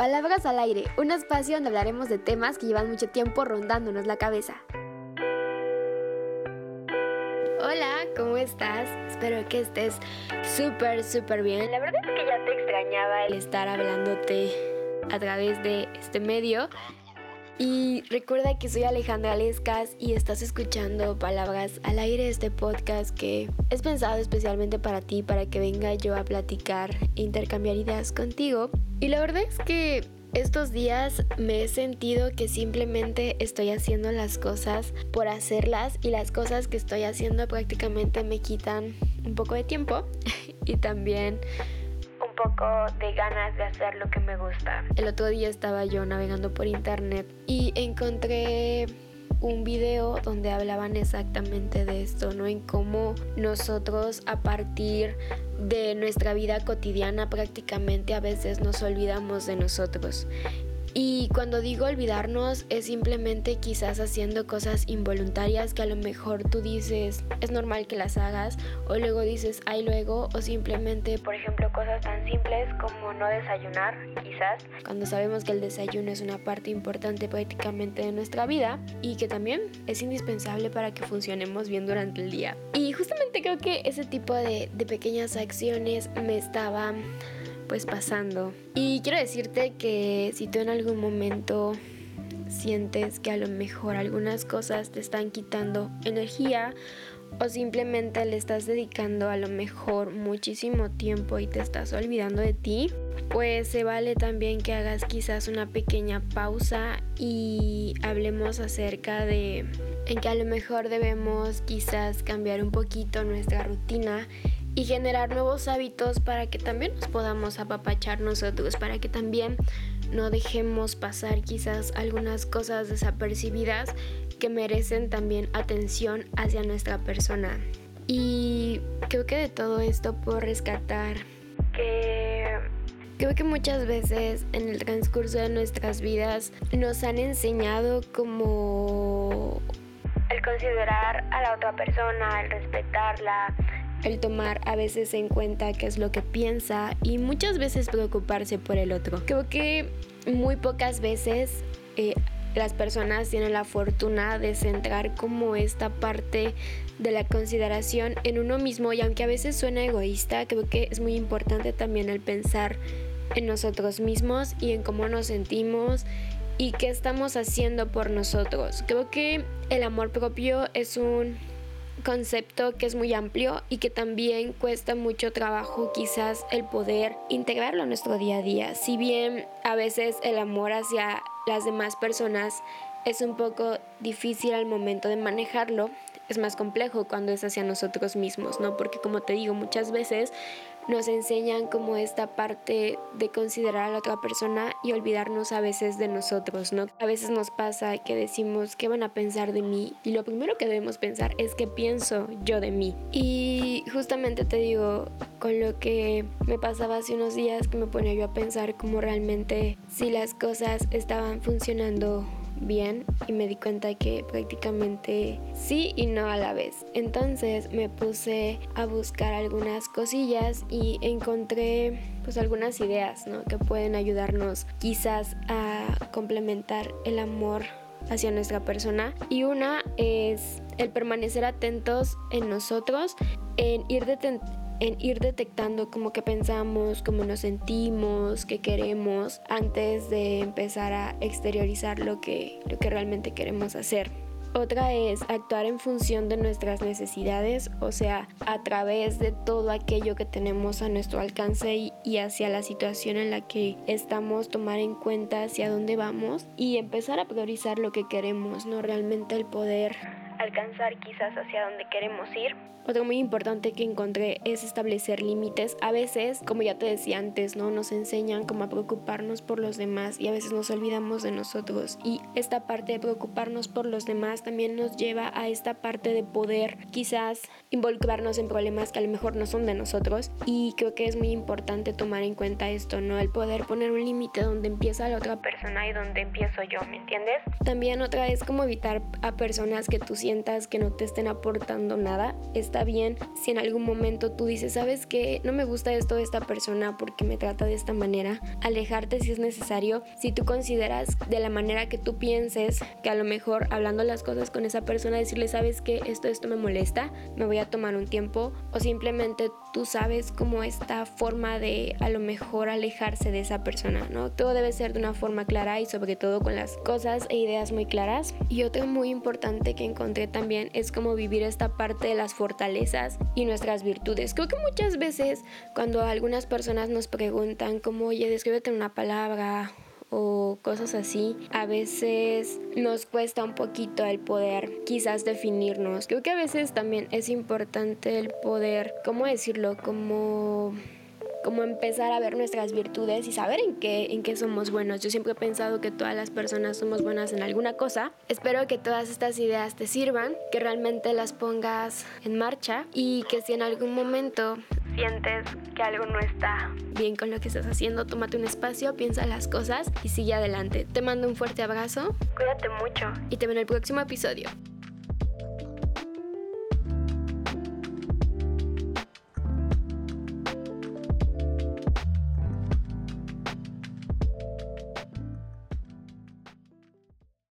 Palabras al aire, un espacio donde hablaremos de temas que llevan mucho tiempo rondándonos la cabeza. Hola, ¿cómo estás? Espero que estés súper, súper bien. La verdad es que ya te extrañaba el estar hablándote a través de este medio. Y recuerda que soy Alejandra Lescas y estás escuchando Palabras al aire, este podcast que es pensado especialmente para ti, para que venga yo a platicar e intercambiar ideas contigo. Y la verdad es que estos días me he sentido que simplemente estoy haciendo las cosas por hacerlas y las cosas que estoy haciendo prácticamente me quitan un poco de tiempo y también de ganas de hacer lo que me gusta. El otro día estaba yo navegando por internet y encontré un video donde hablaban exactamente de esto, ¿no? En cómo nosotros a partir de nuestra vida cotidiana prácticamente a veces nos olvidamos de nosotros y cuando digo olvidarnos es simplemente quizás haciendo cosas involuntarias que a lo mejor tú dices es normal que las hagas o luego dices ay luego o simplemente por ejemplo cosas tan simples como no desayunar quizás cuando sabemos que el desayuno es una parte importante prácticamente de nuestra vida y que también es indispensable para que funcionemos bien durante el día. Y justamente creo que ese tipo de, de pequeñas acciones me estaban pues pasando. Y quiero decirte que si tú en algún momento sientes que a lo mejor algunas cosas te están quitando energía o simplemente le estás dedicando a lo mejor muchísimo tiempo y te estás olvidando de ti, pues se vale también que hagas quizás una pequeña pausa y hablemos acerca de en que a lo mejor debemos quizás cambiar un poquito nuestra rutina y generar nuevos hábitos para que también nos podamos apapachar nosotros, para que también no dejemos pasar quizás algunas cosas desapercibidas que merecen también atención hacia nuestra persona. Y creo que de todo esto puedo rescatar que creo que muchas veces en el transcurso de nuestras vidas nos han enseñado como el considerar a la otra persona, el respetarla, el tomar a veces en cuenta qué es lo que piensa y muchas veces preocuparse por el otro. Creo que muy pocas veces eh, las personas tienen la fortuna de centrar como esta parte de la consideración en uno mismo y aunque a veces suena egoísta, creo que es muy importante también el pensar en nosotros mismos y en cómo nos sentimos y qué estamos haciendo por nosotros. Creo que el amor propio es un concepto que es muy amplio y que también cuesta mucho trabajo quizás el poder integrarlo en nuestro día a día. Si bien a veces el amor hacia las demás personas es un poco difícil al momento de manejarlo, es más complejo cuando es hacia nosotros mismos, ¿no? Porque como te digo, muchas veces nos enseñan como esta parte de considerar a la otra persona y olvidarnos a veces de nosotros, ¿no? A veces nos pasa que decimos, ¿qué van a pensar de mí? Y lo primero que debemos pensar es qué pienso yo de mí. Y justamente te digo, con lo que me pasaba hace unos días, que me ponía yo a pensar cómo realmente si las cosas estaban funcionando bien y me di cuenta que prácticamente sí y no a la vez. Entonces me puse a buscar algunas cosillas y encontré pues algunas ideas que pueden ayudarnos quizás a complementar el amor hacia nuestra persona y una es el permanecer atentos en nosotros en ir en ir detectando cómo que pensamos, cómo nos sentimos, qué queremos antes de empezar a exteriorizar lo que, lo que realmente queremos hacer. Otra es actuar en función de nuestras necesidades, o sea, a través de todo aquello que tenemos a nuestro alcance y, hacia la situación en la que estamos, tomar en cuenta hacia dónde vamos y empezar a priorizar lo que queremos, no realmente el poder alcanzar quizás hacia donde queremos ir. Otro muy importante que encontré es establecer límites. A veces, como ya te decía antes, ¿no? Nos enseñan como a preocuparnos por los demás y a veces nos olvidamos de nosotros. Y esta parte de preocuparnos por los demás también nos lleva a esta parte de poder quizás involucrarnos en problemas que a lo mejor no son de nosotros. Y creo que es muy importante tomar en cuenta esto, ¿no? El poder poner un límite donde empieza la otra persona y donde empiezo yo, ¿me entiendes? También otra es como evitar a personas que tú sientes que no te estén aportando nada. Está bien si en algún momento tú dices, sabes que no me gusta esto de esta persona porque me trata de esta manera. Alejarte si es necesario. Si tú consideras de la manera que tú pienses que a lo mejor hablando las cosas con esa persona, decirle, sabes que esto, esto me molesta, me voy a tomar un tiempo. O simplemente tú sabes cómo esta forma de a lo mejor alejarse de esa persona, ¿no? Todo debe ser de una forma clara y sobre todo con las cosas e ideas muy claras. Y otro muy importante que encontré también es cómo vivir esta parte de las fortalezas y nuestras virtudes. Creo que muchas veces cuando algunas personas nos preguntan como, oye, descríbete una palabra o cosas así, a veces nos cuesta un poquito el poder quizás definirnos. Creo que a veces también es importante el poder, ¿cómo decirlo? Como como empezar a ver nuestras virtudes y saber en qué, en qué somos buenos. Yo siempre he pensado que todas las personas somos buenas en alguna cosa. Espero que todas estas ideas te sirvan, que realmente las pongas en marcha y que si en algún momento sientes que algo no está bien con lo que estás haciendo, tómate un espacio, piensa las cosas y sigue adelante. Te mando un fuerte abrazo, cuídate mucho y te veo en el próximo episodio.